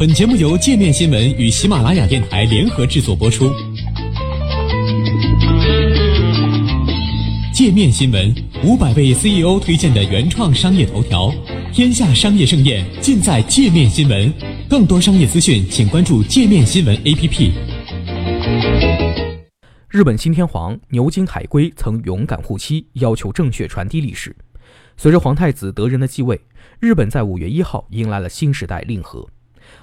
本节目由界面新闻与喜马拉雅电台联合制作播出。界面新闻五百位 CEO 推荐的原创商业头条，天下商业盛宴尽在界面新闻。更多商业资讯，请关注界面新闻 APP。日本新天皇牛津海龟曾勇敢护妻，要求正确传递历史。随着皇太子德仁的继位，日本在五月一号迎来了新时代令和。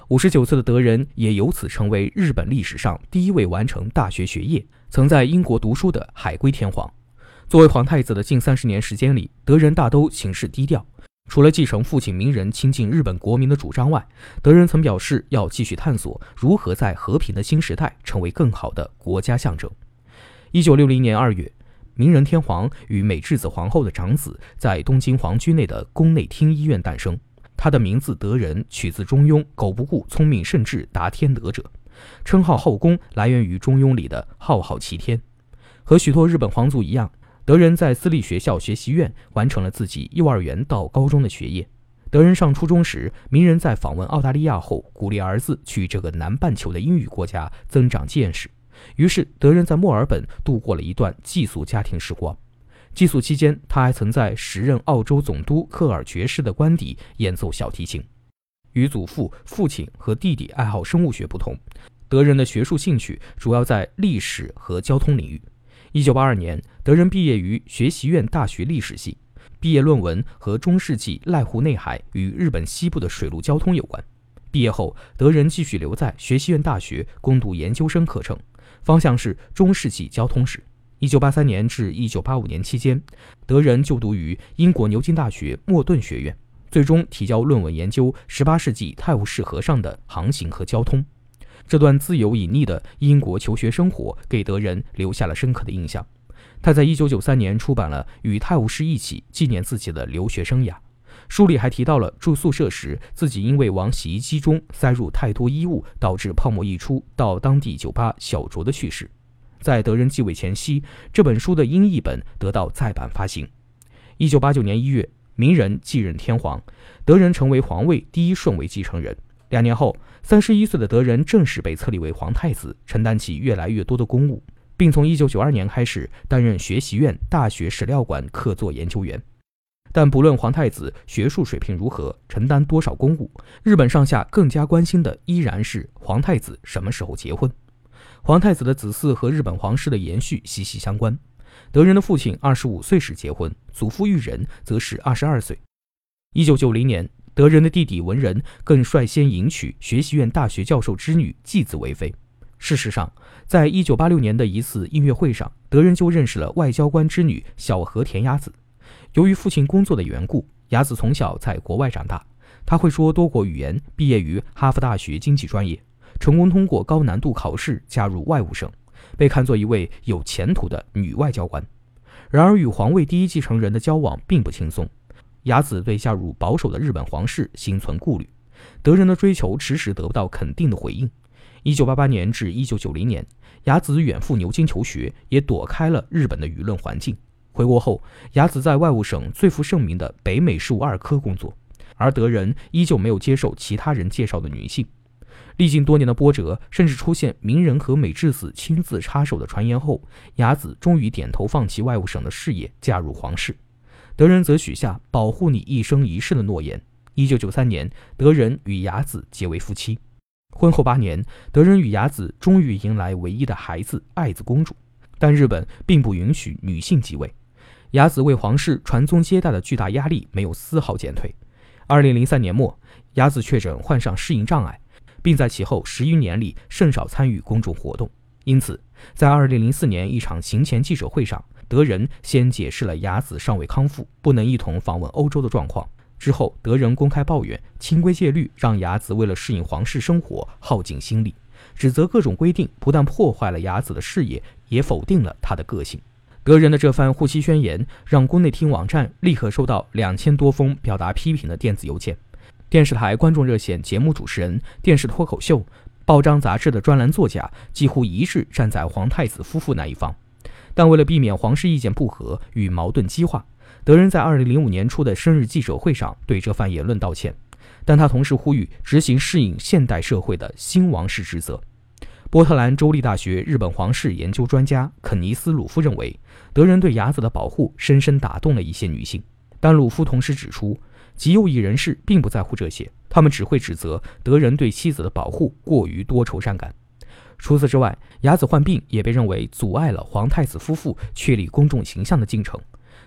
五十九岁的德仁也由此成为日本历史上第一位完成大学学业、曾在英国读书的海归天皇。作为皇太子的近三十年时间里，德仁大都行事低调。除了继承父亲明仁亲近日本国民的主张外，德仁曾表示要继续探索如何在和平的新时代成为更好的国家象征。一九六零年二月，明仁天皇与美智子皇后的长子在东京皇居内的宫内厅医院诞生。他的名字德仁取自中庸“苟不顾聪明甚至达天德者”，称号后宫来源于中庸里的浩浩齐天。和许多日本皇族一样，德仁在私立学校学习院完成了自己幼儿园到高中的学业。德仁上初中时，名人在访问澳大利亚后，鼓励儿子去这个南半球的英语国家增长见识。于是，德仁在墨尔本度过了一段寄宿家庭时光。寄宿期间，他还曾在时任澳洲总督科尔爵士的官邸演奏小提琴。与祖父、父亲和弟弟爱好生物学不同，德仁的学术兴趣主要在历史和交通领域。1982年，德仁毕业于学习院大学历史系，毕业论文和中世纪濑户内海与日本西部的水陆交通有关。毕业后，德仁继续留在学习院大学攻读研究生课程，方向是中世纪交通史。一九八三年至一九八五年期间，德仁就读于英国牛津大学莫顿学院，最终提交论文研究十八世纪泰晤士河上的航行和交通。这段自由隐匿的英国求学生活给德仁留下了深刻的印象。他在一九九三年出版了《与泰晤士一起纪念自己的留学生涯》，书里还提到了住宿舍时自己因为往洗衣机中塞入太多衣物，导致泡沫溢出，到当地酒吧小酌的趣事。在德仁继位前夕，这本书的英译本得到再版发行。一九八九年一月，明仁继任天皇，德仁成为皇位第一顺位继承人。两年后，三十一岁的德仁正式被册立为皇太子，承担起越来越多的公务，并从一九九二年开始担任学习院大学史料馆客座研究员。但不论皇太子学术水平如何，承担多少公务，日本上下更加关心的依然是皇太子什么时候结婚。皇太子的子嗣和日本皇室的延续息息相关。德仁的父亲二十五岁时结婚，祖父裕仁则是二十二岁。一九九零年，德仁的弟弟文仁更率先迎娶学习院大学教授之女继子为妃。事实上，在一九八六年的一次音乐会上，德仁就认识了外交官之女小和田雅子。由于父亲工作的缘故，雅子从小在国外长大，他会说多国语言，毕业于哈佛大学经济专业。成功通过高难度考试加入外务省，被看作一位有前途的女外交官。然而，与皇位第一继承人的交往并不轻松。雅子对加入保守的日本皇室心存顾虑，德仁的追求迟迟得不到肯定的回应。1988年至1990年，雅子远赴牛津求学，也躲开了日本的舆论环境。回国后，雅子在外务省最负盛名的北美事务二科工作，而德仁依旧没有接受其他人介绍的女性。历经多年的波折，甚至出现名人和美智子亲自插手的传言后，雅子终于点头放弃外务省的事业，嫁入皇室。德仁则许下保护你一生一世的诺言。一九九三年，德仁与雅子结为夫妻。婚后八年，德仁与雅子终于迎来唯一的孩子爱子公主。但日本并不允许女性继位，雅子为皇室传宗接代的巨大压力没有丝毫减退。二零零三年末，雅子确诊患上适应障碍。并在其后十余年里甚少参与公众活动，因此，在二零零四年一场行前记者会上，德仁先解释了雅子尚未康复，不能一同访问欧洲的状况。之后，德仁公开抱怨清规戒律让雅子为了适应皇室生活耗尽心力，指责各种规定不但破坏了雅子的事业，也否定了他的个性。德仁的这番护妻宣言让宫内厅网站立刻收到两千多封表达批评的电子邮件。电视台观众热线节目主持人、电视脱口秀、报章杂志的专栏作家几乎一致站在皇太子夫妇那一方，但为了避免皇室意见不合与矛盾激化，德仁在2005年初的生日记者会上对这番言论道歉。但他同时呼吁执行适应现代社会的新王室职责。波特兰州立大学日本皇室研究专家肯尼斯·鲁夫认为，德仁对雅子的保护深深打动了一些女性。但鲁夫同时指出，极右翼人士并不在乎这些，他们只会指责德仁对妻子的保护过于多愁善感。除此之外，雅子患病也被认为阻碍了皇太子夫妇确立公众形象的进程。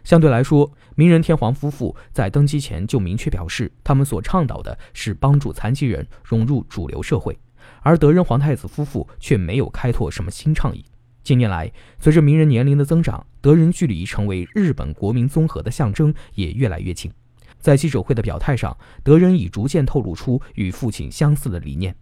相对来说，明仁天皇夫妇在登基前就明确表示，他们所倡导的是帮助残疾人融入主流社会。而德仁皇太子夫妇却没有开拓什么新倡议。近年来，随着名人年龄的增长，德仁距离成为日本国民综合的象征也越来越近。在记者会的表态上，德仁已逐渐透露出与父亲相似的理念。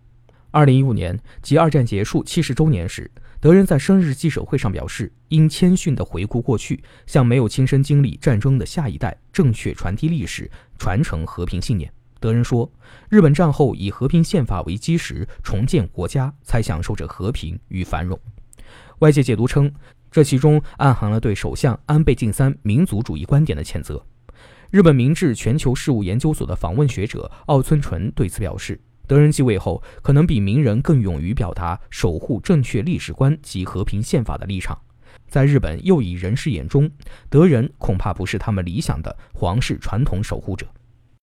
二零一五年，即二战结束七十周年时，德仁在生日记者会上表示，应谦逊地回顾过去，向没有亲身经历战争的下一代正确传递历史，传承和平信念。德仁说：“日本战后以和平宪法为基石重建国家，才享受着和平与繁荣。”外界解读称，这其中暗含了对首相安倍晋三民族主义观点的谴责。日本明治全球事务研究所的访问学者奥村淳对此表示：“德仁继位后，可能比明人更勇于表达守护正确历史观及和平宪法的立场。在日本右翼人士眼中，德仁恐怕不是他们理想的皇室传统守护者。”